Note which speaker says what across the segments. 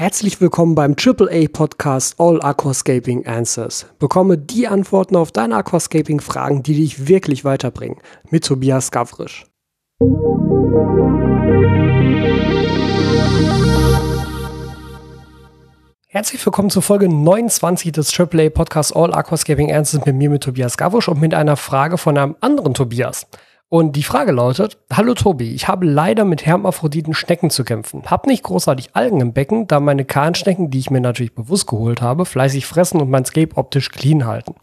Speaker 1: Herzlich willkommen beim AAA Podcast All Aquascaping Answers. Bekomme die Antworten auf deine Aquascaping Fragen, die dich wirklich weiterbringen. Mit Tobias Gavrisch. Herzlich willkommen zur Folge 29 des AAA Podcasts All Aquascaping Answers mit mir, mit Tobias Gavrisch und mit einer Frage von einem anderen Tobias. Und die Frage lautet, hallo Tobi, ich habe leider mit Hermaphroditen Schnecken zu kämpfen. Hab nicht großartig Algen im Becken, da meine Kahnschnecken, die ich mir natürlich bewusst geholt habe, fleißig fressen und mein Scape optisch clean halten.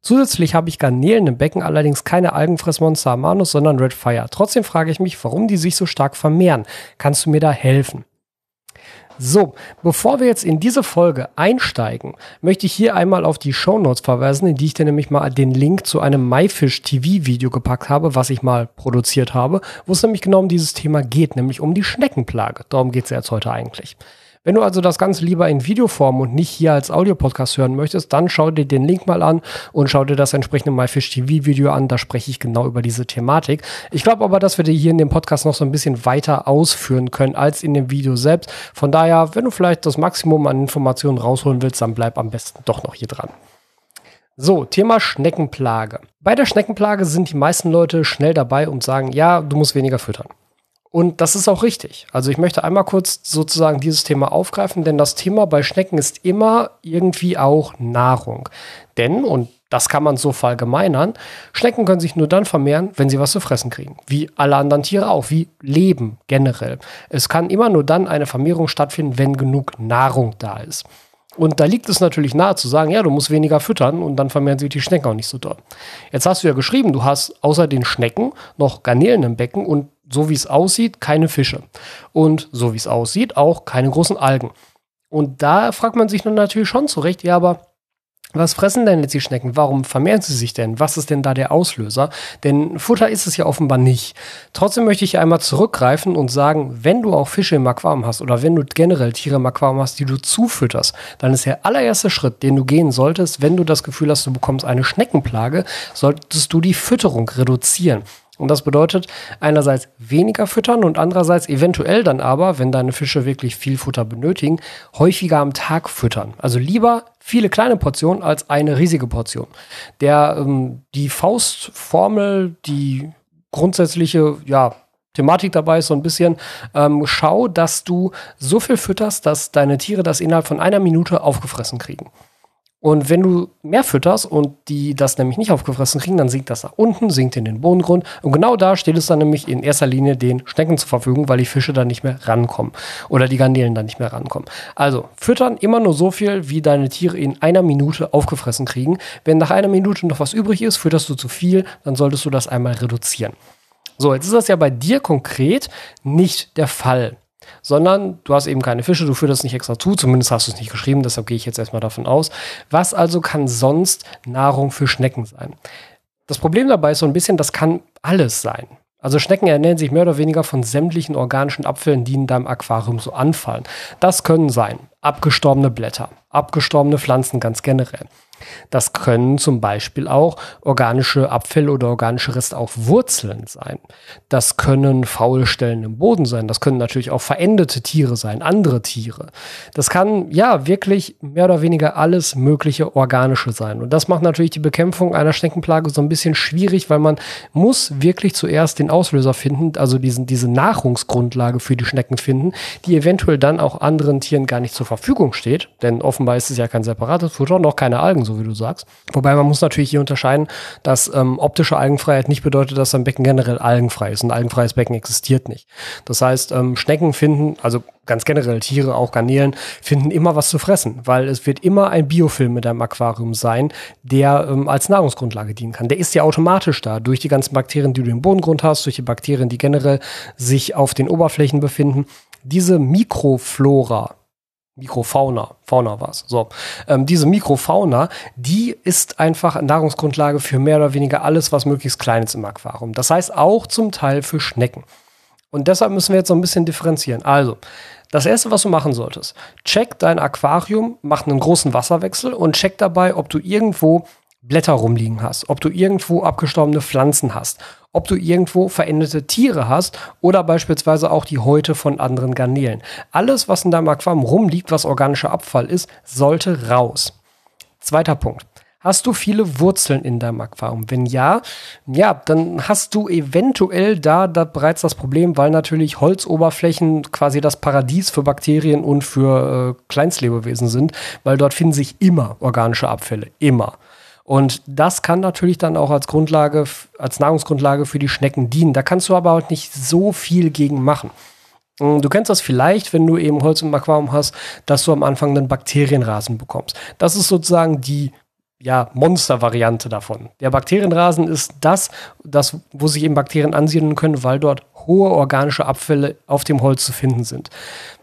Speaker 1: Zusätzlich habe ich Garnelen im Becken, allerdings keine Algenfressmonster Amanus, sondern Red Fire. Trotzdem frage ich mich, warum die sich so stark vermehren. Kannst du mir da helfen? So, bevor wir jetzt in diese Folge einsteigen, möchte ich hier einmal auf die Show Notes verweisen, in die ich dir nämlich mal den Link zu einem MyFish TV Video gepackt habe, was ich mal produziert habe, wo es nämlich genau um dieses Thema geht, nämlich um die Schneckenplage. Darum geht es ja jetzt heute eigentlich. Wenn du also das Ganze lieber in Videoform und nicht hier als Audiopodcast hören möchtest, dann schau dir den Link mal an und schau dir das entsprechende MyFish TV Video an. Da spreche ich genau über diese Thematik. Ich glaube aber, dass wir dir hier in dem Podcast noch so ein bisschen weiter ausführen können als in dem Video selbst. Von daher, wenn du vielleicht das Maximum an Informationen rausholen willst, dann bleib am besten doch noch hier dran. So, Thema Schneckenplage. Bei der Schneckenplage sind die meisten Leute schnell dabei und sagen, ja, du musst weniger füttern. Und das ist auch richtig. Also ich möchte einmal kurz sozusagen dieses Thema aufgreifen, denn das Thema bei Schnecken ist immer irgendwie auch Nahrung. Denn, und das kann man so verallgemeinern, Schnecken können sich nur dann vermehren, wenn sie was zu fressen kriegen. Wie alle anderen Tiere auch, wie Leben generell. Es kann immer nur dann eine Vermehrung stattfinden, wenn genug Nahrung da ist. Und da liegt es natürlich nahe zu sagen, ja, du musst weniger füttern und dann vermehren sich die Schnecken auch nicht so doll. Jetzt hast du ja geschrieben, du hast außer den Schnecken noch Garnelen im Becken und so wie es aussieht, keine Fische. Und so wie es aussieht, auch keine großen Algen. Und da fragt man sich nun natürlich schon zurecht, ja, aber was fressen denn jetzt die Schnecken? Warum vermehren sie sich denn? Was ist denn da der Auslöser? Denn Futter ist es ja offenbar nicht. Trotzdem möchte ich einmal zurückgreifen und sagen, wenn du auch Fische im Aquarium hast oder wenn du generell Tiere im Aquarium hast, die du zufütterst, dann ist der allererste Schritt, den du gehen solltest, wenn du das Gefühl hast, du bekommst eine Schneckenplage, solltest du die Fütterung reduzieren. Und das bedeutet einerseits weniger füttern und andererseits eventuell dann aber, wenn deine Fische wirklich viel Futter benötigen, häufiger am Tag füttern. Also lieber viele kleine Portionen als eine riesige Portion. Der, ähm, die Faustformel, die grundsätzliche, ja, Thematik dabei ist so ein bisschen, ähm, schau, dass du so viel fütterst, dass deine Tiere das innerhalb von einer Minute aufgefressen kriegen. Und wenn du mehr fütterst und die das nämlich nicht aufgefressen kriegen, dann sinkt das nach unten, sinkt in den Bodengrund. Und genau da steht es dann nämlich in erster Linie den Schnecken zur Verfügung, weil die Fische dann nicht mehr rankommen. Oder die Garnelen dann nicht mehr rankommen. Also füttern immer nur so viel, wie deine Tiere in einer Minute aufgefressen kriegen. Wenn nach einer Minute noch was übrig ist, fütterst du zu viel, dann solltest du das einmal reduzieren. So, jetzt ist das ja bei dir konkret nicht der Fall sondern du hast eben keine Fische, du führst das nicht extra zu, zumindest hast du es nicht geschrieben, deshalb gehe ich jetzt erstmal davon aus. Was also kann sonst Nahrung für Schnecken sein? Das Problem dabei ist so ein bisschen, das kann alles sein. Also Schnecken ernähren sich mehr oder weniger von sämtlichen organischen Abfällen, die in deinem Aquarium so anfallen. Das können sein abgestorbene Blätter, abgestorbene Pflanzen ganz generell. Das können zum Beispiel auch organische Abfälle oder organische Reste auf Wurzeln sein. Das können faule Stellen im Boden sein. Das können natürlich auch verendete Tiere sein, andere Tiere. Das kann ja wirklich mehr oder weniger alles mögliche organische sein. Und das macht natürlich die Bekämpfung einer Schneckenplage so ein bisschen schwierig, weil man muss wirklich zuerst den Auslöser finden, also diesen, diese Nahrungsgrundlage für die Schnecken finden, die eventuell dann auch anderen Tieren gar nicht zur Verfügung steht. Denn offenbar ist es ja kein separates Futter, noch keine Algen so wie du sagst. Wobei man muss natürlich hier unterscheiden, dass ähm, optische Algenfreiheit nicht bedeutet, dass ein Becken generell algenfrei ist. Ein algenfreies Becken existiert nicht. Das heißt, ähm, Schnecken finden, also ganz generell Tiere, auch Garnelen, finden immer was zu fressen, weil es wird immer ein Biofilm mit deinem Aquarium sein, der ähm, als Nahrungsgrundlage dienen kann. Der ist ja automatisch da, durch die ganzen Bakterien, die du im Bodengrund hast, durch die Bakterien, die generell sich auf den Oberflächen befinden. Diese Mikroflora, Mikrofauna, Fauna war es. So, ähm, diese Mikrofauna, die ist einfach Nahrungsgrundlage für mehr oder weniger alles, was möglichst klein ist im Aquarium. Das heißt auch zum Teil für Schnecken. Und deshalb müssen wir jetzt so ein bisschen differenzieren. Also, das erste, was du machen solltest, check dein Aquarium, mach einen großen Wasserwechsel und check dabei, ob du irgendwo Blätter rumliegen hast, ob du irgendwo abgestorbene Pflanzen hast, ob du irgendwo veränderte Tiere hast oder beispielsweise auch die Häute von anderen Garnelen. Alles, was in deinem Aquarium rumliegt, was organischer Abfall ist, sollte raus. Zweiter Punkt. Hast du viele Wurzeln in deinem Aquarium? Wenn ja, ja, dann hast du eventuell da, da bereits das Problem, weil natürlich Holzoberflächen quasi das Paradies für Bakterien und für äh, Kleinstlebewesen sind, weil dort finden sich immer organische Abfälle. Immer. Und das kann natürlich dann auch als Grundlage, als Nahrungsgrundlage für die Schnecken dienen. Da kannst du aber auch nicht so viel gegen machen. Hm, du kennst das vielleicht, wenn du eben Holz im Aquarium hast, dass du am Anfang einen Bakterienrasen bekommst. Das ist sozusagen die ja, Monster-Variante davon. Der Bakterienrasen ist das, das, wo sich eben Bakterien ansiedeln können, weil dort hohe organische Abfälle auf dem Holz zu finden sind.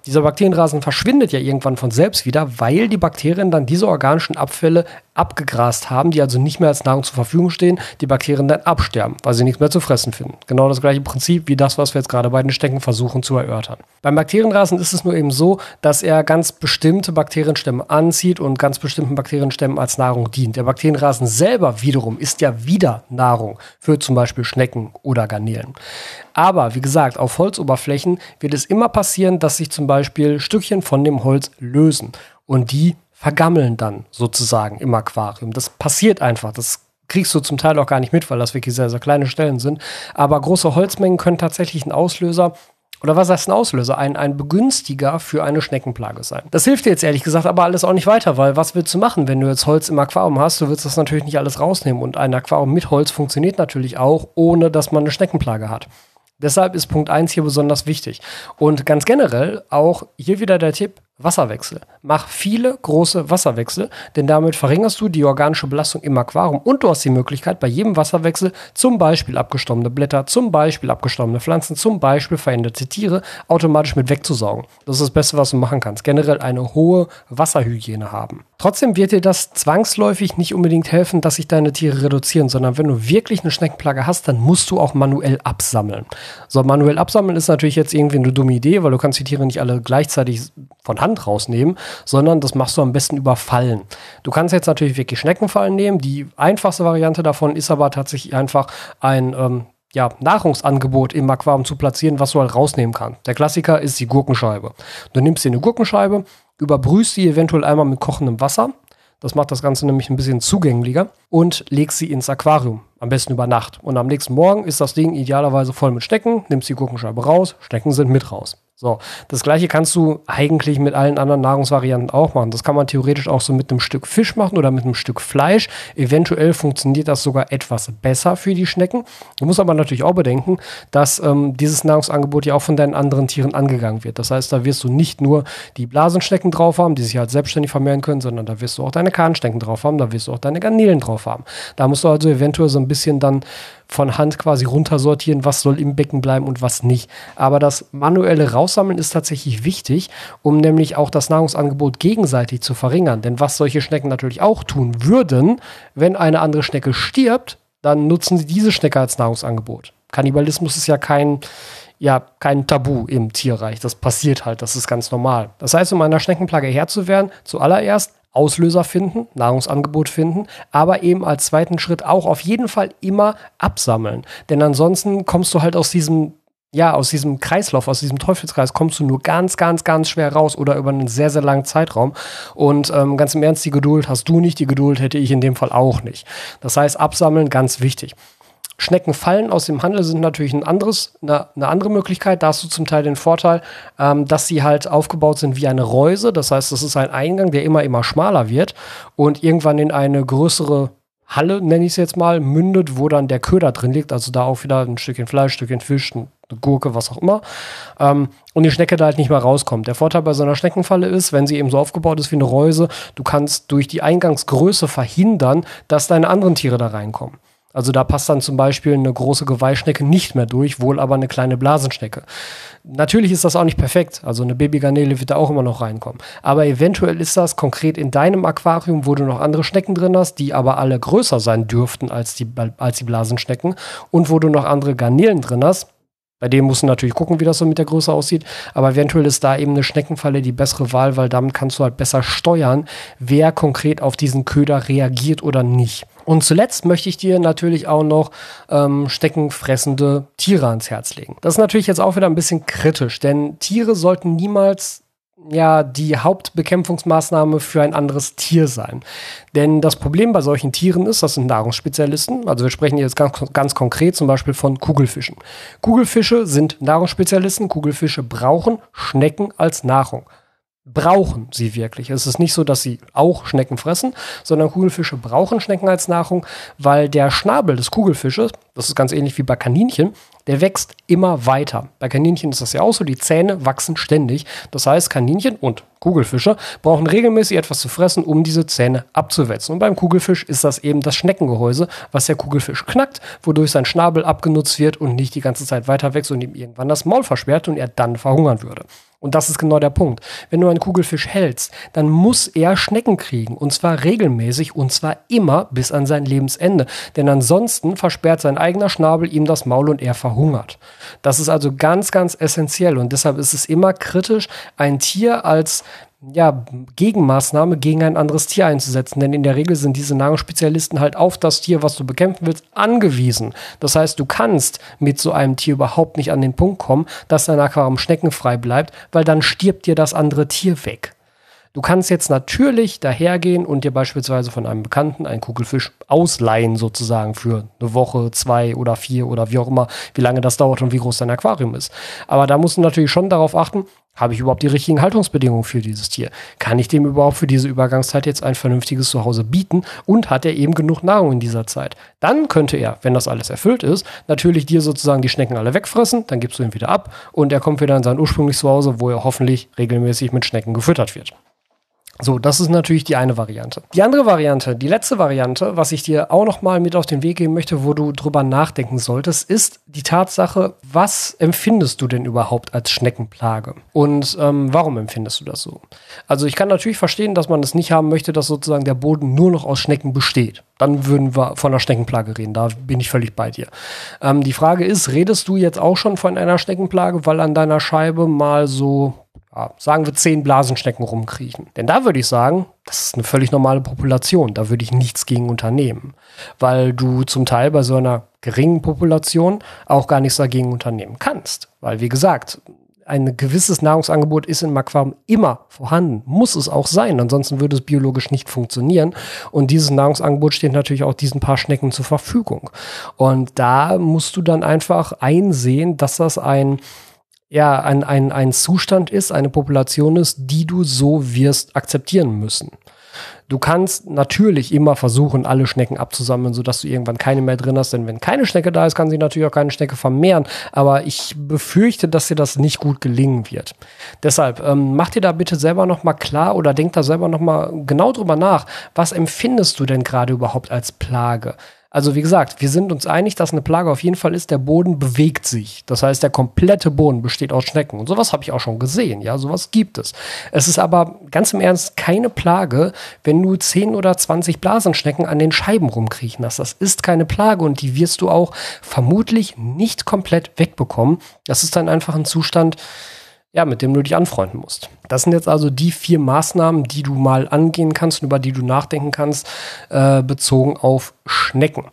Speaker 1: Dieser Bakterienrasen verschwindet ja irgendwann von selbst wieder, weil die Bakterien dann diese organischen Abfälle abgegrast haben, die also nicht mehr als Nahrung zur Verfügung stehen, die Bakterien dann absterben, weil sie nichts mehr zu fressen finden. Genau das gleiche Prinzip wie das, was wir jetzt gerade bei den Stecken versuchen zu erörtern. Beim Bakterienrasen ist es nur eben so, dass er ganz bestimmte Bakterienstämme anzieht und ganz bestimmten Bakterienstämmen als Nahrung dient. Der Bakterienrasen selber wiederum ist ja wieder Nahrung für zum Beispiel Schnecken oder Garnelen. Aber wie gesagt, auf Holzoberflächen wird es immer passieren, dass sich zum Beispiel Stückchen von dem Holz lösen und die vergammeln dann sozusagen im Aquarium. Das passiert einfach. Das kriegst du zum Teil auch gar nicht mit, weil das wirklich sehr, sehr kleine Stellen sind. Aber große Holzmengen können tatsächlich ein Auslöser oder was heißt ein Auslöser? Ein, ein Begünstiger für eine Schneckenplage sein. Das hilft dir jetzt ehrlich gesagt aber alles auch nicht weiter, weil was willst du machen, wenn du jetzt Holz im Aquarium hast? Du willst das natürlich nicht alles rausnehmen und ein Aquarium mit Holz funktioniert natürlich auch, ohne dass man eine Schneckenplage hat. Deshalb ist Punkt 1 hier besonders wichtig. Und ganz generell auch hier wieder der Tipp, Wasserwechsel. Mach viele große Wasserwechsel, denn damit verringerst du die organische Belastung im Aquarium und du hast die Möglichkeit, bei jedem Wasserwechsel zum Beispiel abgestorbene Blätter, zum Beispiel abgestorbene Pflanzen, zum Beispiel veränderte Tiere automatisch mit wegzusaugen. Das ist das Beste, was du machen kannst. Generell eine hohe Wasserhygiene haben. Trotzdem wird dir das zwangsläufig nicht unbedingt helfen, dass sich deine Tiere reduzieren, sondern wenn du wirklich eine Schneckenplage hast, dann musst du auch manuell absammeln. So, manuell absammeln ist natürlich jetzt irgendwie eine dumme Idee, weil du kannst die Tiere nicht alle gleichzeitig von Hand rausnehmen, sondern das machst du am besten über Fallen. Du kannst jetzt natürlich wirklich Schneckenfallen nehmen. Die einfachste Variante davon ist aber tatsächlich einfach ein ähm, ja, Nahrungsangebot im Aquarium zu platzieren, was du halt rausnehmen kannst. Der Klassiker ist die Gurkenscheibe. Du nimmst dir eine Gurkenscheibe, überbrühst sie eventuell einmal mit kochendem Wasser. Das macht das Ganze nämlich ein bisschen zugänglicher und legst sie ins Aquarium. Am besten über Nacht. Und am nächsten Morgen ist das Ding idealerweise voll mit Stecken, nimmst die Gurkenscheibe raus, Stecken sind mit raus. So, das gleiche kannst du eigentlich mit allen anderen Nahrungsvarianten auch machen. Das kann man theoretisch auch so mit einem Stück Fisch machen oder mit einem Stück Fleisch. Eventuell funktioniert das sogar etwas besser für die Schnecken. Du musst aber natürlich auch bedenken, dass ähm, dieses Nahrungsangebot ja auch von deinen anderen Tieren angegangen wird. Das heißt, da wirst du nicht nur die Blasenschnecken drauf haben, die sich halt selbstständig vermehren können, sondern da wirst du auch deine Kahnschnecken drauf haben, da wirst du auch deine Garnelen drauf haben. Da musst du also eventuell so ein bisschen dann von Hand quasi runtersortieren, was soll im Becken bleiben und was nicht. Aber das manuelle Raussammeln ist tatsächlich wichtig, um nämlich auch das Nahrungsangebot gegenseitig zu verringern. Denn was solche Schnecken natürlich auch tun würden, wenn eine andere Schnecke stirbt, dann nutzen sie diese Schnecke als Nahrungsangebot. Kannibalismus ist ja kein, ja, kein Tabu im Tierreich. Das passiert halt, das ist ganz normal. Das heißt, um einer Schneckenplage Herr zu werden, zuallererst Auslöser finden, Nahrungsangebot finden, aber eben als zweiten Schritt auch auf jeden Fall immer absammeln. Denn ansonsten kommst du halt aus diesem ja, aus diesem Kreislauf, aus diesem Teufelskreis kommst du nur ganz, ganz, ganz schwer raus oder über einen sehr, sehr langen Zeitraum. Und ähm, ganz im Ernst, die Geduld hast du nicht, die Geduld hätte ich in dem Fall auch nicht. Das heißt, absammeln, ganz wichtig. Schneckenfallen aus dem Handel sind natürlich ein anderes, eine, eine, andere Möglichkeit. Da hast du zum Teil den Vorteil, ähm, dass sie halt aufgebaut sind wie eine Reuse. Das heißt, das ist ein Eingang, der immer, immer schmaler wird und irgendwann in eine größere Halle, nenne ich es jetzt mal, mündet, wo dann der Köder drin liegt. Also da auch wieder ein Stückchen Fleisch, ein Stückchen Fisch, eine Gurke, was auch immer. Ähm, und die Schnecke da halt nicht mehr rauskommt. Der Vorteil bei so einer Schneckenfalle ist, wenn sie eben so aufgebaut ist wie eine Reuse, du kannst durch die Eingangsgröße verhindern, dass deine anderen Tiere da reinkommen. Also da passt dann zum Beispiel eine große Geweihschnecke nicht mehr durch, wohl aber eine kleine Blasenschnecke. Natürlich ist das auch nicht perfekt. Also eine Babygarnele wird da auch immer noch reinkommen. Aber eventuell ist das konkret in deinem Aquarium, wo du noch andere Schnecken drin hast, die aber alle größer sein dürften als die, als die Blasenschnecken und wo du noch andere Garnelen drin hast Bei dem musst du natürlich gucken, wie das so mit der Größe aussieht. Aber eventuell ist da eben eine Schneckenfalle die bessere Wahl, weil damit kannst du halt besser steuern, wer konkret auf diesen Köder reagiert oder nicht. Und zuletzt möchte ich dir natürlich auch noch ähm, steckenfressende Tiere ans Herz legen. Das ist natürlich jetzt auch wieder ein bisschen kritisch, denn Tiere sollten niemals ja die Hauptbekämpfungsmaßnahme für ein anderes Tier sein. Denn das Problem bei solchen Tieren ist, das sind Nahrungsspezialisten. Also wir sprechen jetzt ganz, ganz konkret zum Beispiel von Kugelfischen. Kugelfische sind Nahrungsspezialisten. Kugelfische brauchen Schnecken als Nahrung brauchen sie wirklich. Es ist nicht so, dass sie auch Schnecken fressen, sondern Kugelfische brauchen Schnecken als Nahrung, weil der Schnabel des Kugelfisches, das ist ganz ähnlich wie bei Kaninchen, der wächst immer weiter. Bei Kaninchen ist das ja auch so, die Zähne wachsen ständig. Das heißt, Kaninchen und Kugelfische brauchen regelmäßig etwas zu fressen, um diese Zähne abzuwetzen. Und beim Kugelfisch ist das eben das Schneckengehäuse, was der Kugelfisch knackt, wodurch sein Schnabel abgenutzt wird und nicht die ganze Zeit weiter wächst und ihm irgendwann das Maul versperrt und er dann verhungern würde. Und das ist genau der Punkt. Wenn du einen Kugelfisch hältst, dann muss er Schnecken kriegen. Und zwar regelmäßig und zwar immer bis an sein Lebensende. Denn ansonsten versperrt sein eigener Schnabel ihm das Maul und er verhungert. Das ist also ganz, ganz essentiell. Und deshalb ist es immer kritisch, ein Tier als ja, Gegenmaßnahme gegen ein anderes Tier einzusetzen. Denn in der Regel sind diese Nahrungsspezialisten halt auf das Tier, was du bekämpfen willst, angewiesen. Das heißt, du kannst mit so einem Tier überhaupt nicht an den Punkt kommen, dass dein Aquarium schneckenfrei bleibt, weil dann stirbt dir das andere Tier weg. Du kannst jetzt natürlich dahergehen und dir beispielsweise von einem Bekannten einen Kugelfisch ausleihen, sozusagen für eine Woche, zwei oder vier oder wie auch immer, wie lange das dauert und wie groß dein Aquarium ist. Aber da musst du natürlich schon darauf achten, habe ich überhaupt die richtigen Haltungsbedingungen für dieses Tier? Kann ich dem überhaupt für diese Übergangszeit jetzt ein vernünftiges Zuhause bieten? Und hat er eben genug Nahrung in dieser Zeit? Dann könnte er, wenn das alles erfüllt ist, natürlich dir sozusagen die Schnecken alle wegfressen, dann gibst du ihn wieder ab und er kommt wieder in sein ursprüngliches Zuhause, wo er hoffentlich regelmäßig mit Schnecken gefüttert wird. So, das ist natürlich die eine Variante. Die andere Variante, die letzte Variante, was ich dir auch noch mal mit auf den Weg geben möchte, wo du drüber nachdenken solltest, ist die Tatsache, was empfindest du denn überhaupt als Schneckenplage? Und ähm, warum empfindest du das so? Also ich kann natürlich verstehen, dass man es nicht haben möchte, dass sozusagen der Boden nur noch aus Schnecken besteht. Dann würden wir von einer Schneckenplage reden. Da bin ich völlig bei dir. Ähm, die Frage ist, redest du jetzt auch schon von einer Schneckenplage, weil an deiner Scheibe mal so sagen wir zehn Blasenschnecken rumkriechen. Denn da würde ich sagen, das ist eine völlig normale Population. Da würde ich nichts gegen unternehmen. Weil du zum Teil bei so einer geringen Population auch gar nichts dagegen unternehmen kannst. Weil, wie gesagt, ein gewisses Nahrungsangebot ist im Aquarium immer vorhanden, muss es auch sein, ansonsten würde es biologisch nicht funktionieren. Und dieses Nahrungsangebot steht natürlich auch diesen paar Schnecken zur Verfügung. Und da musst du dann einfach einsehen, dass das ein ja, ein, ein, ein Zustand ist, eine Population ist, die du so wirst akzeptieren müssen. Du kannst natürlich immer versuchen, alle Schnecken abzusammeln, sodass du irgendwann keine mehr drin hast. Denn wenn keine Schnecke da ist, kann sie natürlich auch keine Schnecke vermehren. Aber ich befürchte, dass dir das nicht gut gelingen wird. Deshalb ähm, mach dir da bitte selber noch mal klar oder denk da selber noch mal genau drüber nach. Was empfindest du denn gerade überhaupt als Plage? Also wie gesagt, wir sind uns einig, dass eine Plage auf jeden Fall ist, der Boden bewegt sich. Das heißt, der komplette Boden besteht aus Schnecken. Und sowas habe ich auch schon gesehen. Ja, sowas gibt es. Es ist aber ganz im Ernst keine Plage, wenn du 10 oder 20 Blasenschnecken an den Scheiben rumkriechen hast. Das ist keine Plage und die wirst du auch vermutlich nicht komplett wegbekommen. Das ist dann einfach ein Zustand, ja, mit dem du dich anfreunden musst. Das sind jetzt also die vier Maßnahmen, die du mal angehen kannst und über die du nachdenken kannst, äh, bezogen auf Schnecken.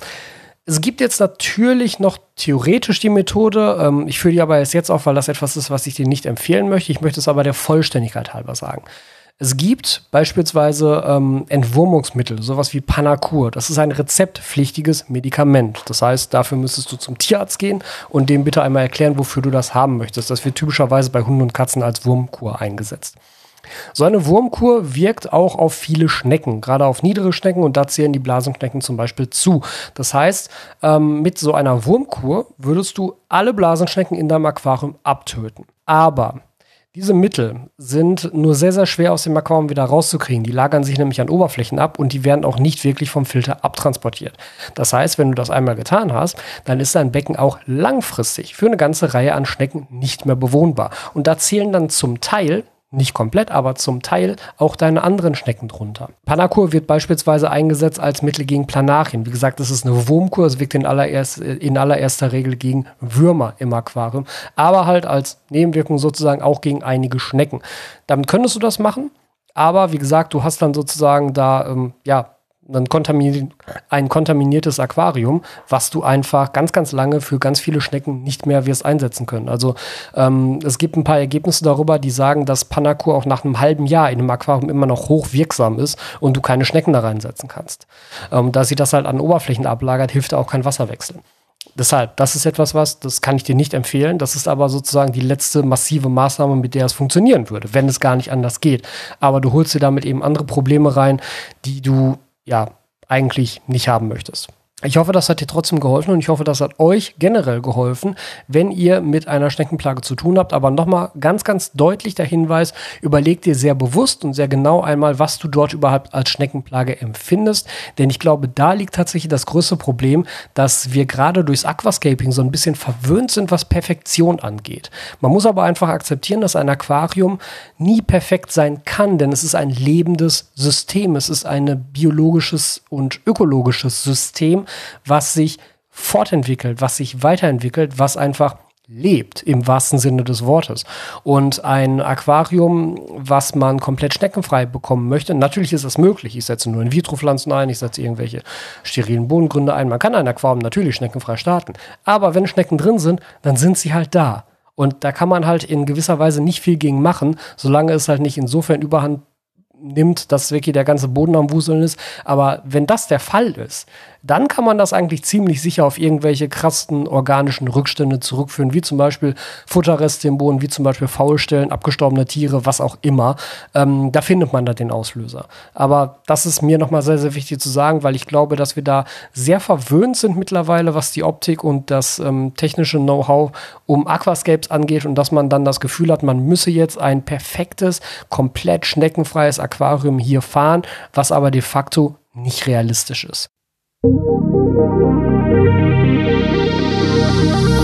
Speaker 1: Es gibt jetzt natürlich noch theoretisch die Methode, ähm, ich führe die aber jetzt auf, weil das etwas ist, was ich dir nicht empfehlen möchte. Ich möchte es aber der Vollständigkeit halber sagen. Es gibt beispielsweise ähm, Entwurmungsmittel, sowas wie Panacur. Das ist ein rezeptpflichtiges Medikament. Das heißt, dafür müsstest du zum Tierarzt gehen und dem bitte einmal erklären, wofür du das haben möchtest. Das wird typischerweise bei Hunden und Katzen als Wurmkur eingesetzt. So eine Wurmkur wirkt auch auf viele Schnecken, gerade auf niedere Schnecken und da zählen die Blasenschnecken zum Beispiel zu. Das heißt, ähm, mit so einer Wurmkur würdest du alle Blasenschnecken in deinem Aquarium abtöten. Aber diese Mittel sind nur sehr, sehr schwer aus dem Aquarium wieder rauszukriegen. Die lagern sich nämlich an Oberflächen ab und die werden auch nicht wirklich vom Filter abtransportiert. Das heißt, wenn du das einmal getan hast, dann ist dein Becken auch langfristig für eine ganze Reihe an Schnecken nicht mehr bewohnbar. Und da zählen dann zum Teil nicht komplett, aber zum Teil auch deine anderen Schnecken drunter. Panakur wird beispielsweise eingesetzt als Mittel gegen Planarien. Wie gesagt, das ist eine Wurmkur, es wirkt in, allererst, in allererster Regel gegen Würmer im Aquarium, aber halt als Nebenwirkung sozusagen auch gegen einige Schnecken. Damit könntest du das machen, aber wie gesagt, du hast dann sozusagen da ähm, ja ein, kontamini ein kontaminiertes Aquarium, was du einfach ganz, ganz lange für ganz viele Schnecken nicht mehr wirst einsetzen können. Also ähm, es gibt ein paar Ergebnisse darüber, die sagen, dass Panakur auch nach einem halben Jahr in einem Aquarium immer noch hochwirksam ist und du keine Schnecken da reinsetzen kannst. Ähm, da sie das halt an Oberflächen ablagert, hilft auch kein Wasserwechsel. Deshalb, das ist etwas, was, das kann ich dir nicht empfehlen. Das ist aber sozusagen die letzte massive Maßnahme, mit der es funktionieren würde, wenn es gar nicht anders geht. Aber du holst dir damit eben andere Probleme rein, die du ja eigentlich nicht haben möchtest. Ich hoffe, das hat dir trotzdem geholfen und ich hoffe, das hat euch generell geholfen, wenn ihr mit einer Schneckenplage zu tun habt. Aber nochmal ganz, ganz deutlich der Hinweis, überleg dir sehr bewusst und sehr genau einmal, was du dort überhaupt als Schneckenplage empfindest. Denn ich glaube, da liegt tatsächlich das größte Problem, dass wir gerade durchs Aquascaping so ein bisschen verwöhnt sind, was Perfektion angeht. Man muss aber einfach akzeptieren, dass ein Aquarium nie perfekt sein kann, denn es ist ein lebendes System. Es ist ein biologisches und ökologisches System was sich fortentwickelt, was sich weiterentwickelt, was einfach lebt im wahrsten Sinne des Wortes. Und ein Aquarium, was man komplett schneckenfrei bekommen möchte, natürlich ist das möglich. Ich setze nur In-vitro-Pflanzen ein, ich setze irgendwelche sterilen Bodengründe ein. Man kann ein Aquarium natürlich schneckenfrei starten. Aber wenn Schnecken drin sind, dann sind sie halt da. Und da kann man halt in gewisser Weise nicht viel gegen machen, solange es halt nicht insofern überhand nimmt, dass wirklich der ganze Boden am Wuseln ist. Aber wenn das der Fall ist, dann kann man das eigentlich ziemlich sicher auf irgendwelche krassen organischen Rückstände zurückführen, wie zum Beispiel Futterreste im Boden, wie zum Beispiel Faulstellen, abgestorbene Tiere, was auch immer. Ähm, da findet man da den Auslöser. Aber das ist mir nochmal sehr, sehr wichtig zu sagen, weil ich glaube, dass wir da sehr verwöhnt sind mittlerweile, was die Optik und das ähm, technische Know-how um Aquascapes angeht und dass man dann das Gefühl hat, man müsse jetzt ein perfektes, komplett schneckenfreies Aquarium hier fahren, was aber de facto nicht realistisch ist. Thank you.